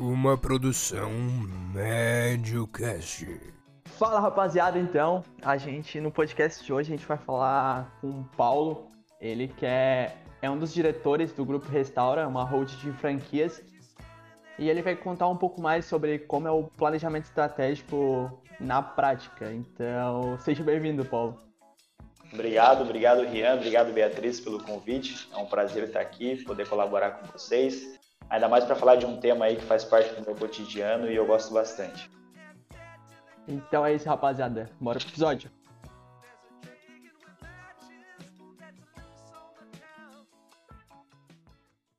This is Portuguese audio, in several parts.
Uma produção Médiocast. Fala rapaziada, então, a gente no podcast de hoje a gente vai falar com o Paulo, ele que é, é um dos diretores do grupo Restaura, uma hold de franquias, e ele vai contar um pouco mais sobre como é o planejamento estratégico na prática. Então, seja bem-vindo, Paulo. Obrigado, obrigado Rian, obrigado Beatriz pelo convite. É um prazer estar aqui, poder colaborar com vocês. Ainda mais para falar de um tema aí que faz parte do meu cotidiano e eu gosto bastante. Então é isso, rapaziada. Bora pro episódio.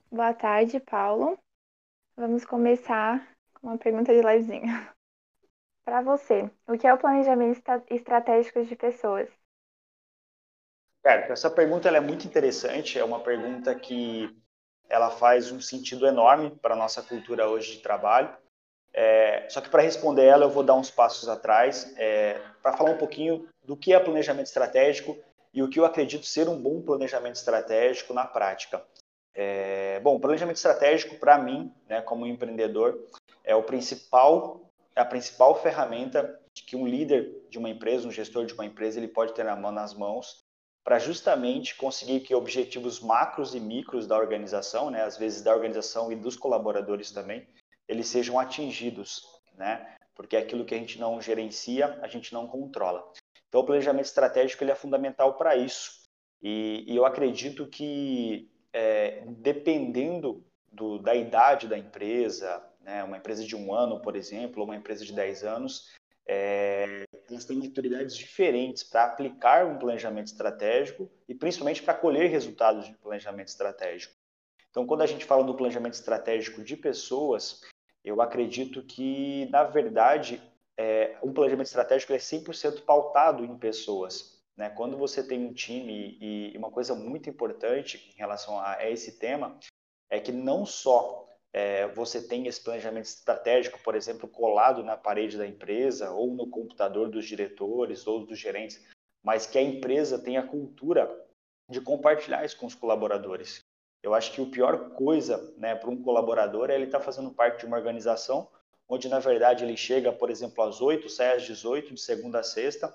Boa tarde, Paulo. Vamos começar com uma pergunta de levezinha. Para você, o que é o planejamento estratégico de pessoas? Cara, essa pergunta é muito interessante. É uma pergunta que ela faz um sentido enorme para a nossa cultura hoje de trabalho. É, só que para responder ela, eu vou dar uns passos atrás é, para falar um pouquinho do que é planejamento estratégico e o que eu acredito ser um bom planejamento estratégico na prática. É, bom, planejamento estratégico para mim, né, como empreendedor, é o principal, a principal ferramenta que um líder de uma empresa, um gestor de uma empresa, ele pode ter na mão, nas mãos para justamente conseguir que objetivos macros e micros da organização, né, às vezes da organização e dos colaboradores também, eles sejam atingidos, né? Porque é aquilo que a gente não gerencia, a gente não controla. Então, o planejamento estratégico ele é fundamental para isso. E, e, eu acredito que, é, dependendo do, da idade da empresa, né, uma empresa de um ano, por exemplo, ou uma empresa de 10 anos, é, elas têm maturidades diferentes para aplicar um planejamento estratégico e principalmente para colher resultados de planejamento estratégico. Então, quando a gente fala do planejamento estratégico de pessoas, eu acredito que, na verdade, é, um planejamento estratégico é 100% pautado em pessoas. Né? Quando você tem um time, e uma coisa muito importante em relação a esse tema, é que não só é, você tem esse planejamento estratégico, por exemplo, colado na parede da empresa ou no computador dos diretores ou dos gerentes, mas que a empresa tenha a cultura de compartilhar isso com os colaboradores. Eu acho que o pior coisa né, para um colaborador é ele estar tá fazendo parte de uma organização onde, na verdade, ele chega, por exemplo, às 8, sai às 18, de segunda a sexta,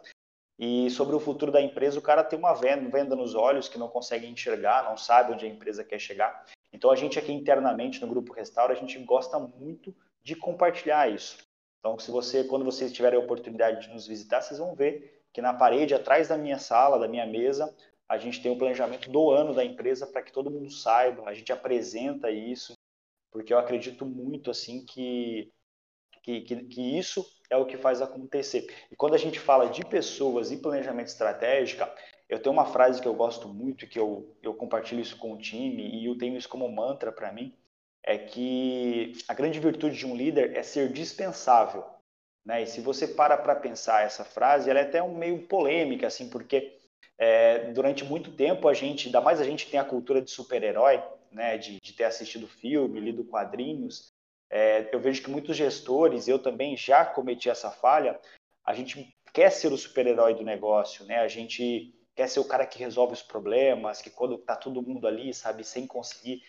e sobre o futuro da empresa, o cara tem uma venda, venda nos olhos que não consegue enxergar, não sabe onde a empresa quer chegar. Então a gente aqui internamente no grupo Restaura, a gente gosta muito de compartilhar isso. Então se você, quando vocês tiverem a oportunidade de nos visitar, vocês vão ver que na parede atrás da minha sala, da minha mesa, a gente tem o um planejamento do ano da empresa para que todo mundo saiba, a gente apresenta isso, porque eu acredito muito assim que, que, que, que isso é o que faz acontecer. E quando a gente fala de pessoas e planejamento estratégico, eu tenho uma frase que eu gosto muito e que eu, eu compartilho isso com o time e eu tenho isso como mantra para mim, é que a grande virtude de um líder é ser dispensável. Né? E se você para para pensar essa frase, ela é até um meio polêmica, assim, porque é, durante muito tempo a gente, ainda mais a gente tem a cultura de super-herói, né, de, de, ter assistido filme, lido quadrinhos, é, eu vejo que muitos gestores, eu também já cometi essa falha, a gente quer ser o super-herói do negócio, né? A gente quer ser o cara que resolve os problemas, que quando tá todo mundo ali, sabe, sem conseguir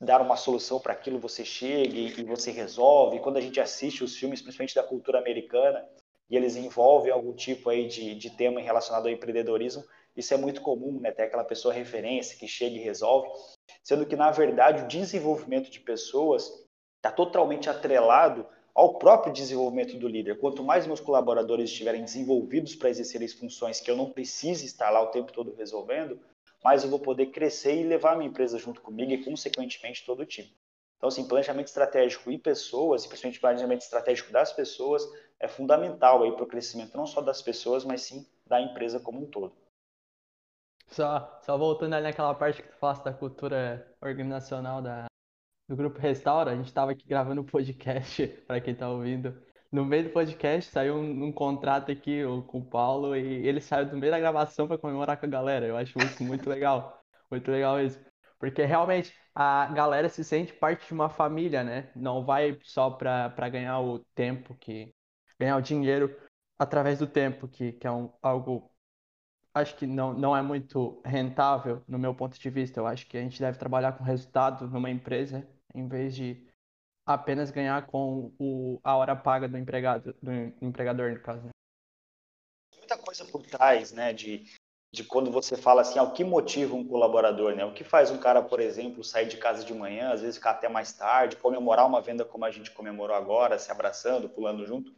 dar uma solução para aquilo, você chega e, você resolve. E quando a gente assiste os filmes, principalmente da cultura americana, e eles envolvem algum tipo aí de, de tema relacionado ao empreendedorismo, isso é muito comum, né? Ter aquela pessoa referência que chega e resolve, sendo que na verdade o desenvolvimento de pessoas está totalmente atrelado ao próprio desenvolvimento do líder. Quanto mais meus colaboradores estiverem desenvolvidos para exercer as funções que eu não precise estar lá o tempo todo resolvendo, mais eu vou poder crescer e levar a minha empresa junto comigo e, consequentemente, todo o time. Então, assim, planejamento estratégico e pessoas, e principalmente planejamento estratégico das pessoas, é fundamental para o crescimento não só das pessoas, mas sim da empresa como um todo. Só, só voltando ali naquela parte que tu falaste da cultura organizacional da, do grupo Restaura, a gente estava aqui gravando um podcast, para quem está ouvindo. No meio do podcast saiu um, um contrato aqui com o Paulo e ele saiu do meio da gravação para comemorar com a galera. Eu acho isso muito legal. Muito legal mesmo. Porque realmente a galera se sente parte de uma família, né? Não vai só para ganhar o tempo, que ganhar o dinheiro através do tempo, que, que é um, algo acho que não, não é muito rentável no meu ponto de vista. Eu acho que a gente deve trabalhar com resultado numa empresa em vez de apenas ganhar com o, a hora paga do empregado, do empregador, no caso. Né? Muita coisa por trás, né, de, de quando você fala assim, ah, o que motiva um colaborador, né? O que faz um cara, por exemplo, sair de casa de manhã, às vezes ficar até mais tarde, comemorar uma venda como a gente comemorou agora, se abraçando, pulando junto.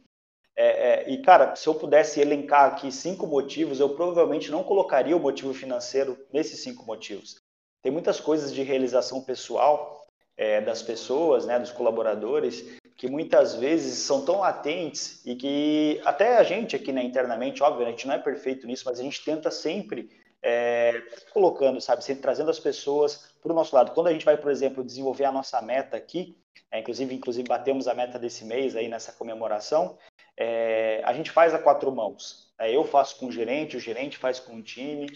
É, é, e, cara, se eu pudesse elencar aqui cinco motivos, eu provavelmente não colocaria o motivo financeiro nesses cinco motivos. Tem muitas coisas de realização pessoal é, das pessoas, né, dos colaboradores, que muitas vezes são tão latentes e que até a gente aqui né, internamente, óbvio, a gente não é perfeito nisso, mas a gente tenta sempre é, colocando, sabe, sempre trazendo as pessoas para o nosso lado. Quando a gente vai, por exemplo, desenvolver a nossa meta aqui, é, inclusive, inclusive batemos a meta desse mês aí nessa comemoração, é, a gente faz a quatro mãos. É, eu faço com o gerente, o gerente faz com o time,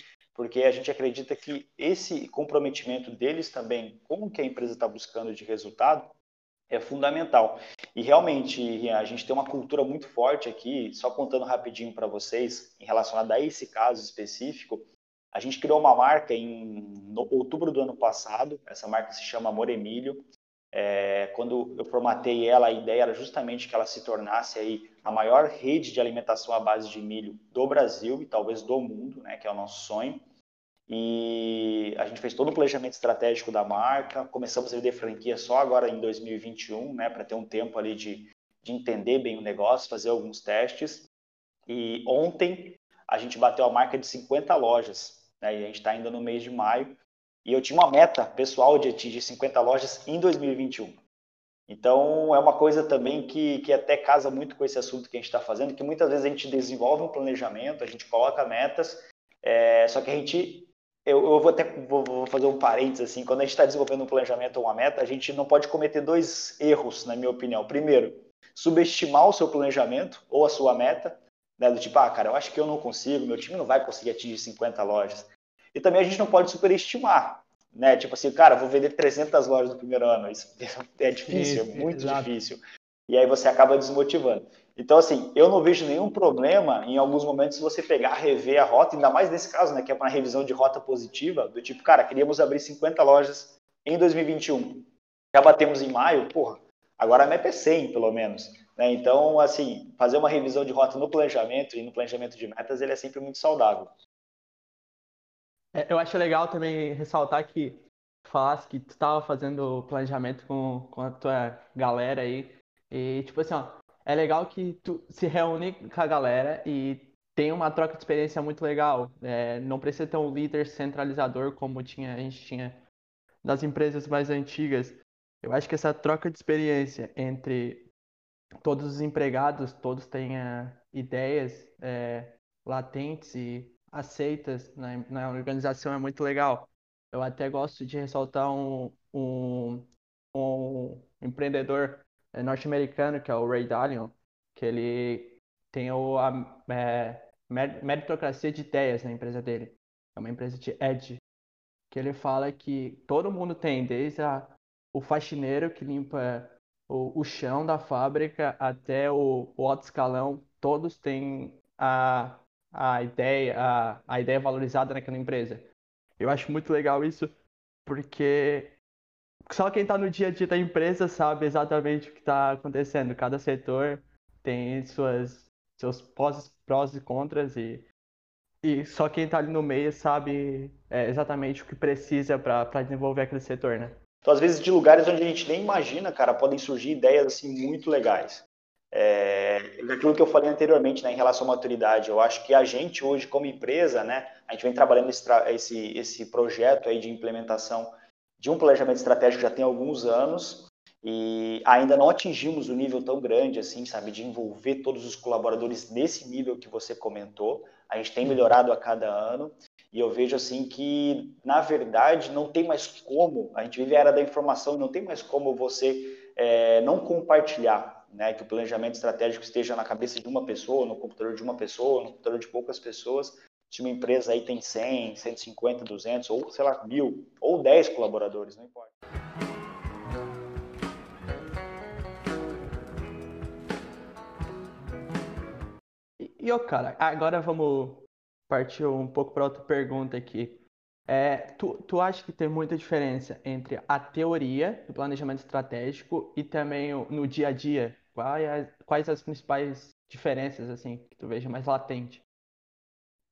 porque a gente acredita que esse comprometimento deles também com o que a empresa está buscando de resultado é fundamental. E realmente a gente tem uma cultura muito forte aqui, só contando rapidinho para vocês, em relação a esse caso específico, a gente criou uma marca em outubro do ano passado, essa marca se chama Amor Emílio, é, quando eu formatei ela, a ideia era justamente que ela se tornasse aí a maior rede de alimentação à base de milho do Brasil e talvez do mundo, né, que é o nosso sonho. E a gente fez todo o planejamento estratégico da marca, começamos a vender franquia só agora em 2021, né, para ter um tempo ali de, de entender bem o negócio, fazer alguns testes. E ontem a gente bateu a marca de 50 lojas, né, e a gente está ainda no mês de maio, e eu tinha uma meta pessoal de atingir 50 lojas em 2021. Então, é uma coisa também que, que até casa muito com esse assunto que a gente está fazendo, que muitas vezes a gente desenvolve um planejamento, a gente coloca metas, é, só que a gente, eu, eu vou até vou, vou, fazer um parênteses assim, quando a gente está desenvolvendo um planejamento ou uma meta, a gente não pode cometer dois erros, na minha opinião. Primeiro, subestimar o seu planejamento ou a sua meta, né, do tipo, ah, cara, eu acho que eu não consigo, meu time não vai conseguir atingir 50 lojas. E também a gente não pode superestimar, né? Tipo assim, cara, vou vender 300 lojas no primeiro ano. Isso é difícil, Isso, é muito exato. difícil. E aí você acaba desmotivando. Então, assim, eu não vejo nenhum problema em alguns momentos você pegar, rever a rota, ainda mais nesse caso, né, que é uma revisão de rota positiva, do tipo, cara, queríamos abrir 50 lojas em 2021. Já batemos em maio, porra, agora a meta é 100, pelo menos. Né? Então, assim, fazer uma revisão de rota no planejamento e no planejamento de metas, ele é sempre muito saudável. É, eu acho legal também ressaltar que falasse que tu estava fazendo planejamento com, com a tua galera aí. E, tipo assim, ó, é legal que tu se reúne com a galera e tem uma troca de experiência muito legal. É, não precisa ter um líder centralizador como tinha, a gente tinha das empresas mais antigas. Eu acho que essa troca de experiência entre todos os empregados, todos tenham ideias é, latentes e aceitas na, na organização é muito legal. Eu até gosto de ressaltar um, um, um empreendedor é, norte-americano, que é o Ray Dalio, que ele tem o, a é, meritocracia de ideias na empresa dele. É uma empresa de Edge, que ele fala que todo mundo tem, desde a, o faxineiro que limpa o, o chão da fábrica até o, o alto escalão, todos têm a a ideia, a, a ideia valorizada naquela empresa. Eu acho muito legal isso, porque só quem está no dia a dia da empresa sabe exatamente o que está acontecendo. Cada setor tem suas, seus prós, prós e contras e, e só quem está ali no meio sabe é, exatamente o que precisa para desenvolver aquele setor, né? Então, às vezes, de lugares onde a gente nem imagina, cara, podem surgir ideias assim muito legais. É, aquilo que eu falei anteriormente, né, em relação à maturidade, eu acho que a gente hoje, como empresa, né, a gente vem trabalhando esse, esse, esse projeto aí de implementação de um planejamento estratégico já tem alguns anos e ainda não atingimos o um nível tão grande assim, sabe, de envolver todos os colaboradores nesse nível que você comentou. A gente tem melhorado a cada ano e eu vejo assim que, na verdade, não tem mais como, a gente vive a era da informação, não tem mais como você é, não compartilhar né, que o planejamento estratégico esteja na cabeça de uma pessoa, no computador de uma pessoa, no computador de poucas pessoas. Se uma empresa aí tem 100, 150, 200 ou, sei lá, mil ou 10 colaboradores, não importa. E, ó, cara, agora vamos partir um pouco para outra pergunta aqui. É, tu, tu acha que tem muita diferença entre a teoria do planejamento estratégico e também no dia a dia? Quais, quais as principais diferenças, assim, que tu veja mais latente?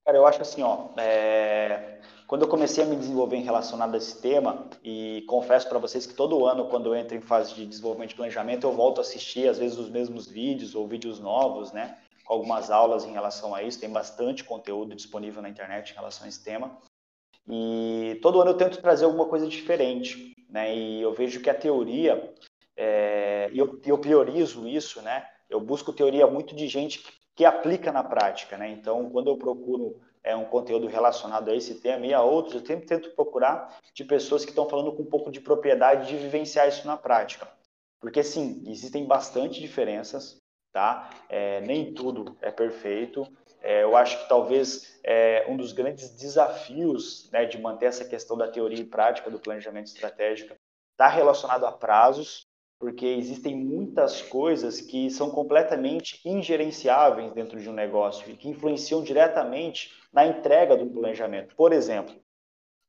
Cara, eu acho assim, ó, é... quando eu comecei a me desenvolver em relacionado a esse tema, e confesso para vocês que todo ano, quando eu entro em fase de desenvolvimento de planejamento, eu volto a assistir, às vezes, os mesmos vídeos ou vídeos novos, né, com algumas aulas em relação a isso, tem bastante conteúdo disponível na internet em relação a esse tema. E todo ano eu tento trazer alguma coisa diferente, né? E eu vejo que a teoria, é, e eu, eu, priorizo isso, né? Eu busco teoria muito de gente que, que aplica na prática, né? Então, quando eu procuro é, um conteúdo relacionado a esse tema e a outros, eu sempre tento procurar de pessoas que estão falando com um pouco de propriedade de vivenciar isso na prática. Porque, sim, existem bastante diferenças, tá? É, nem tudo é perfeito, é, eu acho que talvez é, um dos grandes desafios né, de manter essa questão da teoria e prática do planejamento estratégico está relacionado a prazos, porque existem muitas coisas que são completamente ingerenciáveis dentro de um negócio e que influenciam diretamente na entrega do planejamento. Por exemplo,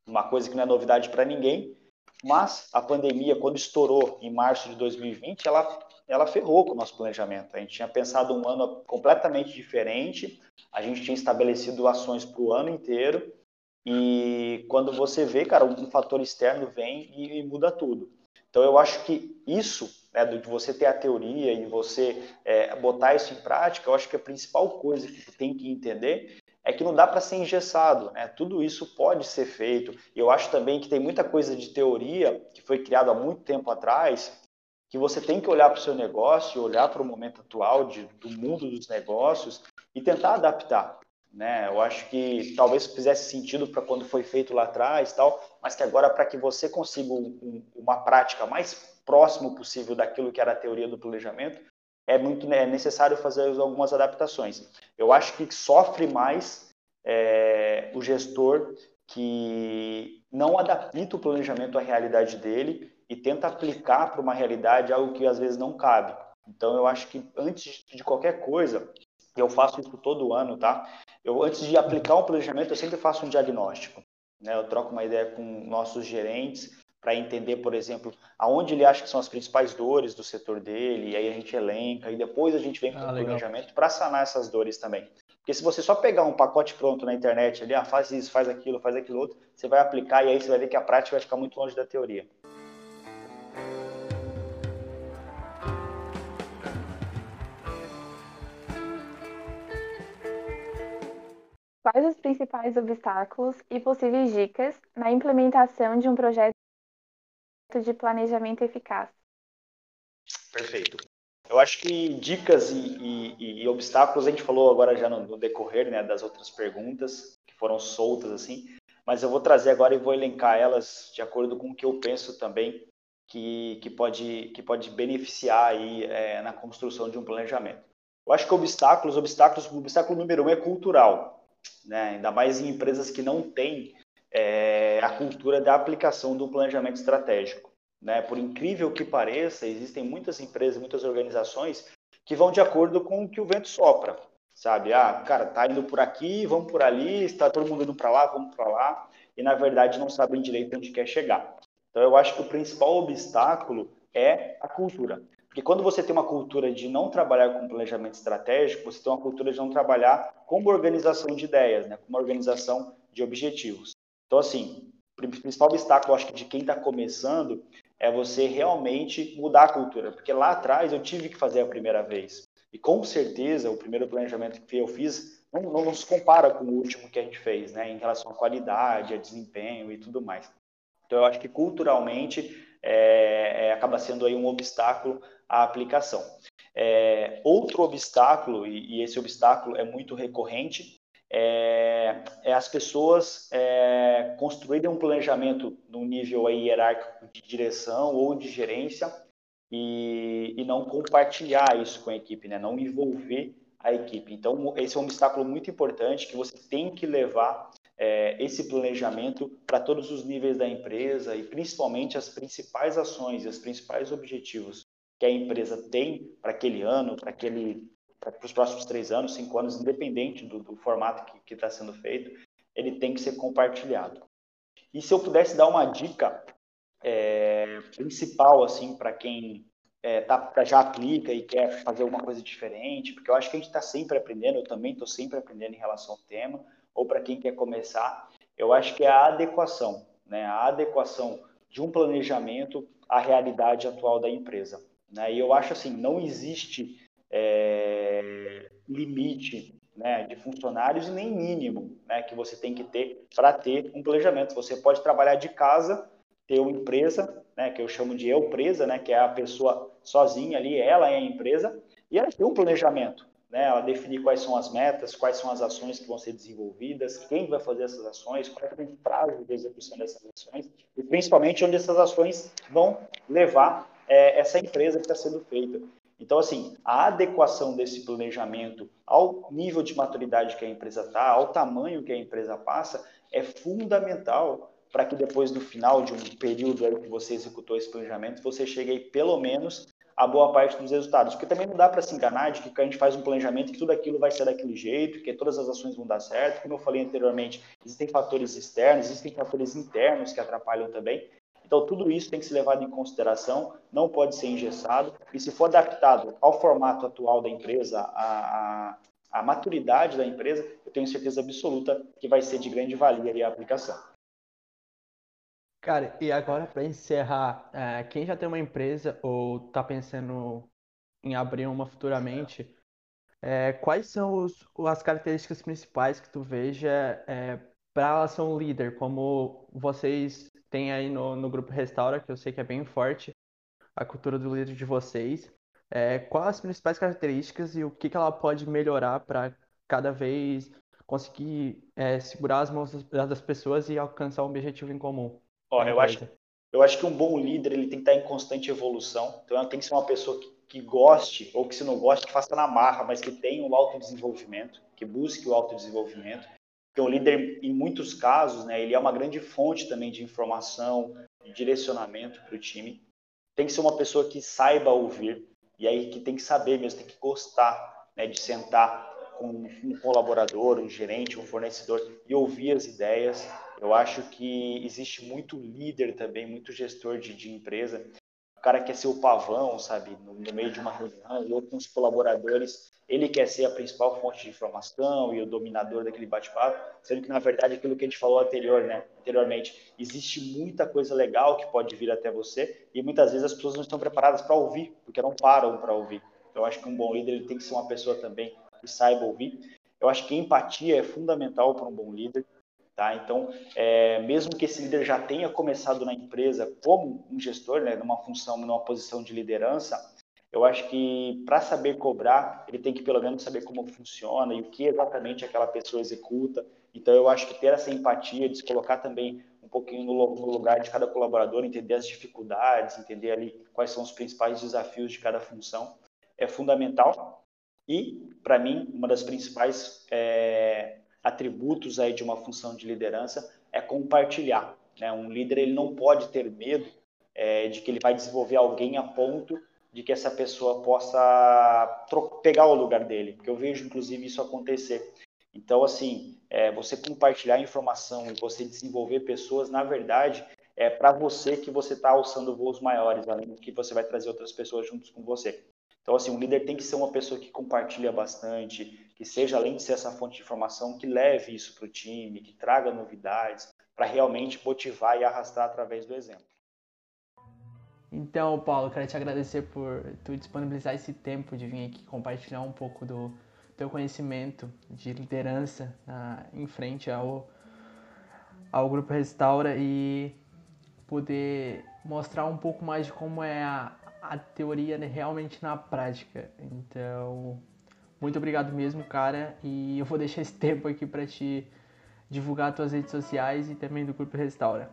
uma coisa que não é novidade para ninguém, mas a pandemia, quando estourou em março de 2020, ela, ela ferrou com o nosso planejamento. A gente tinha pensado um ano completamente diferente, a gente tinha estabelecido ações para o ano inteiro, e quando você vê, cara, um fator externo vem e, e muda tudo. Então, eu acho que isso, né, de você ter a teoria e você é, botar isso em prática, eu acho que a principal coisa que você tem que entender é que não dá para ser engessado, né? Tudo isso pode ser feito. Eu acho também que tem muita coisa de teoria que foi criada há muito tempo atrás, que você tem que olhar para o seu negócio, olhar para o momento atual de, do mundo dos negócios e tentar adaptar. Né? Eu acho que talvez fizesse sentido para quando foi feito lá atrás, tal, mas que agora para que você consiga um, uma prática mais próximo possível daquilo que era a teoria do planejamento, é muito é necessário fazer algumas adaptações. Eu acho que sofre mais é, o gestor que não adapta o planejamento à realidade dele e tenta aplicar para uma realidade algo que às vezes não cabe. Então eu acho que antes de qualquer coisa, eu faço isso todo ano, tá? Eu antes de aplicar um planejamento, eu sempre faço um diagnóstico. Né? Eu troco uma ideia com nossos gerentes para entender, por exemplo, aonde ele acha que são as principais dores do setor dele, e aí a gente elenca, e depois a gente vem com ah, o planejamento para sanar essas dores também. Porque se você só pegar um pacote pronto na internet ali, ah, faz isso, faz aquilo, faz aquilo outro, você vai aplicar e aí você vai ver que a prática vai ficar muito longe da teoria. Quais os principais obstáculos e possíveis dicas na implementação de um projeto de planejamento eficaz? Perfeito. Eu acho que dicas e, e, e, obstáculos a gente falou agora já no, no, decorrer né, das outras perguntas que foram soltas assim, mas eu vou trazer agora e vou elencar elas de acordo com o que eu penso também que, que, pode, que pode beneficiar aí é, na construção de um planejamento. Eu acho que obstáculos, obstáculos, o obstáculo número um é cultural, né? ainda mais em empresas que não têm é, a cultura da aplicação do planejamento estratégico. Né? Por incrível que pareça, existem muitas empresas, muitas organizações que vão de acordo com o que o vento sopra, sabe? Ah, cara, tá indo por aqui, vamos por ali, está todo mundo indo para lá, vamos para lá, e na verdade não sabem direito onde quer chegar. Então eu acho que o principal obstáculo é a cultura. Porque quando você tem uma cultura de não trabalhar com planejamento estratégico, você tem uma cultura de não trabalhar com uma organização de ideias, né? com uma organização de objetivos. Então, assim, o principal obstáculo, acho que, de quem está começando é você realmente mudar a cultura. Porque lá atrás eu tive que fazer a primeira vez. E com certeza o primeiro planejamento que eu fiz não, não, não se compara com o último que a gente fez, né? Em relação à qualidade, a desempenho e tudo mais. Então, eu acho que culturalmente é, é, acaba sendo aí um obstáculo à aplicação. É, outro obstáculo, e, e, esse obstáculo é muito recorrente, é, é as pessoas é, construírem um planejamento no nível aí hierárquico de direção ou de gerência e, e não compartilhar isso com a equipe, né? não envolver a equipe. Então, esse é um obstáculo muito importante que você tem que levar é, esse planejamento para todos os níveis da empresa e principalmente as principais ações e os principais objetivos que a empresa tem para aquele ano, para aquele para os próximos três anos, cinco anos, independente do, do formato que está sendo feito, ele tem que ser compartilhado. E se eu pudesse dar uma dica é, principal assim para quem é, tá, já aplica e quer fazer alguma coisa diferente, porque eu acho que a gente está sempre aprendendo, eu também estou sempre aprendendo em relação ao tema, ou para quem quer começar, eu acho que é a adequação, né? a adequação de um planejamento à realidade atual da empresa. Né? E eu acho assim, não existe é, limite né, de funcionários e nem mínimo né, que você tem que ter para ter um planejamento. Você pode trabalhar de casa, ter uma empresa, né, que eu chamo de eu empresa, né, que é a pessoa sozinha ali, ela é a empresa, e ela tem um planejamento. Né, ela definir quais são as metas, quais são as ações que vão ser desenvolvidas, quem vai fazer essas ações, qual é o prazo de execução dessas ações, e principalmente onde essas ações vão levar é, essa empresa que está sendo feita. Então, assim, a adequação desse planejamento ao nível de maturidade que a empresa está, ao tamanho que a empresa passa, é fundamental para que depois do final de um período aí que você executou esse planejamento, você chegue aí pelo menos a boa parte dos resultados. Porque também não dá para se enganar de que a gente faz um planejamento que tudo aquilo vai ser daquele jeito, que todas as ações vão dar certo. Como eu falei anteriormente, existem fatores externos, existem fatores internos que atrapalham também. Então, tudo isso tem que ser levado em consideração, não pode ser engessado, e se for adaptado ao formato atual da empresa, a, a maturidade da empresa, eu tenho certeza absoluta que vai ser de grande valia a aplicação. Cara, e agora para encerrar, é, quem já tem uma empresa ou está pensando em abrir uma futuramente, é, quais são os, as características principais que tu veja é, para ela ser um líder, como vocês têm aí no, no grupo Restaura, que eu sei que é bem forte, a cultura do líder de vocês. É, quais as principais características e o que, que ela pode melhorar para cada vez conseguir é, segurar as mãos das, das, pessoas e alcançar um objetivo em comum? Ó, eu acho, eu acho que um bom líder ele tem que estar em constante evolução. Então, tem que ser uma pessoa que, que goste, ou que se não goste, que faça na marra, mas que tenha um autodesenvolvimento, que busque o autodesenvolvimento. Porque o líder, em muitos casos, né, ele é uma grande fonte também de informação, de direcionamento para o time. Tem que ser uma pessoa que saiba ouvir, e aí que tem que saber mesmo, tem que gostar né, de sentar com um colaborador, um gerente, um fornecedor e ouvir as ideias. Eu acho que existe muito líder também, muito gestor de, de empresa. O cara quer ser o pavão, sabe, no, no meio de uma reunião, e outros colaboradores ele quer ser a principal fonte de informação e o dominador daquele bate-papo, sendo que na verdade aquilo que a gente falou anterior, né, anteriormente, existe muita coisa legal que pode vir até você e muitas vezes as pessoas não estão preparadas para ouvir, porque não param para ouvir. Então, eu acho que um bom líder ele tem que ser uma pessoa também que saiba ouvir. Eu acho que empatia é fundamental para um bom líder. Tá? Então, é, mesmo que esse líder já tenha começado na empresa como um gestor, né, numa função, numa posição de liderança, eu acho que para saber cobrar, ele tem que pelo menos saber como funciona e o que exatamente aquela pessoa executa. Então, eu acho que ter essa empatia, de se colocar também um pouquinho no lugar de cada colaborador, entender as dificuldades, entender ali quais são os principais desafios de cada função, é fundamental. E, para mim, uma das principais é, atributos aí de uma função de liderança é compartilhar. Né? Um líder ele não pode ter medo é, de que ele vai desenvolver alguém a ponto de que essa pessoa possa pegar o lugar dele, porque eu vejo inclusive isso acontecer. Então, assim, é, você compartilhar informação e você desenvolver pessoas, na verdade, é para você que você está alçando voos maiores, além do que você vai trazer outras pessoas juntos com você. Então, assim, um líder tem que ser uma pessoa que compartilha bastante, que seja, além de ser essa fonte de informação, que leve isso para o time, que traga novidades, para realmente motivar e arrastar através do exemplo. Então, Paulo, quero te agradecer por tu disponibilizar esse tempo de vir aqui compartilhar um pouco do teu conhecimento de liderança em frente ao, ao Grupo Restaura e poder mostrar um pouco mais de como é a, a teoria né, realmente na prática. Então, muito obrigado mesmo, cara, e eu vou deixar esse tempo aqui para te divulgar tuas redes sociais e também do Grupo Restaura.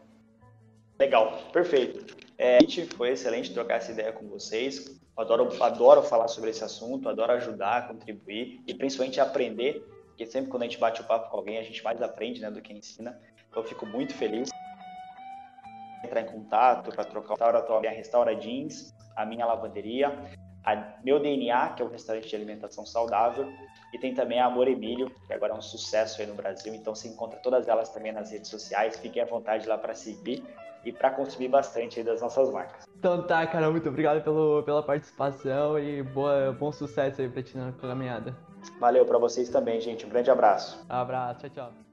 Legal, perfeito. É, foi excelente trocar essa ideia com vocês. Adoro, adoro falar sobre esse assunto, adoro ajudar, contribuir e principalmente aprender, porque sempre quando a gente bate o papo com alguém, a gente mais aprende né, do que ensina. Então, eu fico muito feliz. Entrar em contato para trocar o restaura, a minha Restaura Jeans, a minha lavanderia. a Meu DNA, que é um restaurante de alimentação saudável, e tem também a Amor Emílio, que agora é um sucesso aí no Brasil. Então você encontra todas elas também nas redes sociais. Fiquem à vontade lá para seguir e para consumir bastante aí das nossas marcas. Então tá, cara, muito obrigado pelo, pela participação e boa, bom sucesso aí pra ti na caminhada. Valeu para vocês também, gente. Um grande abraço. Abraço, tchau, tchau.